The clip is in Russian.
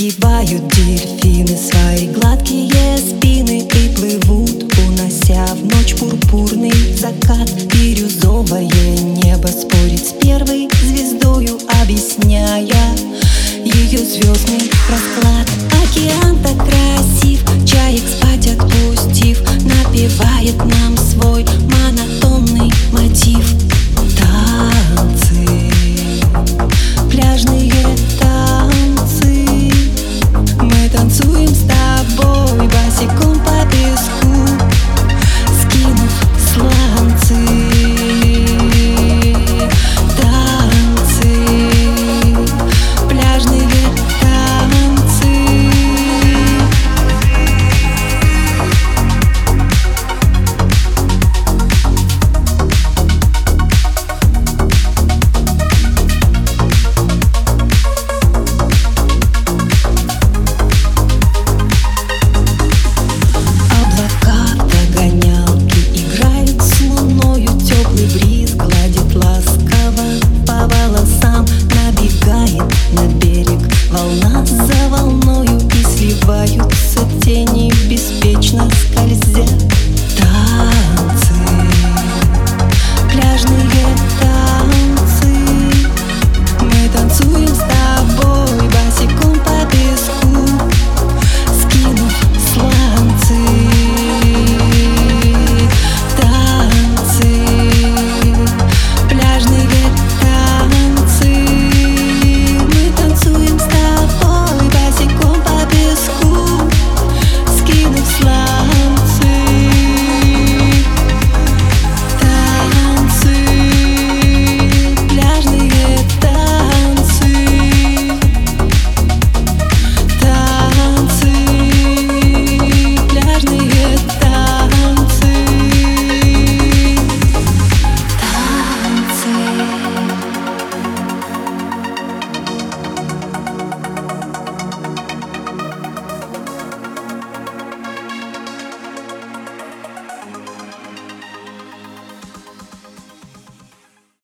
Изгибают дельфины свои гладкие спины И плывут, унося в ночь пурпурный закат. Бирюзовое небо спорит с первой звездою Объясняя ее звездный расклад. Океан так красив, чаек спать отпустив за волною И сливаются тени беспечно. с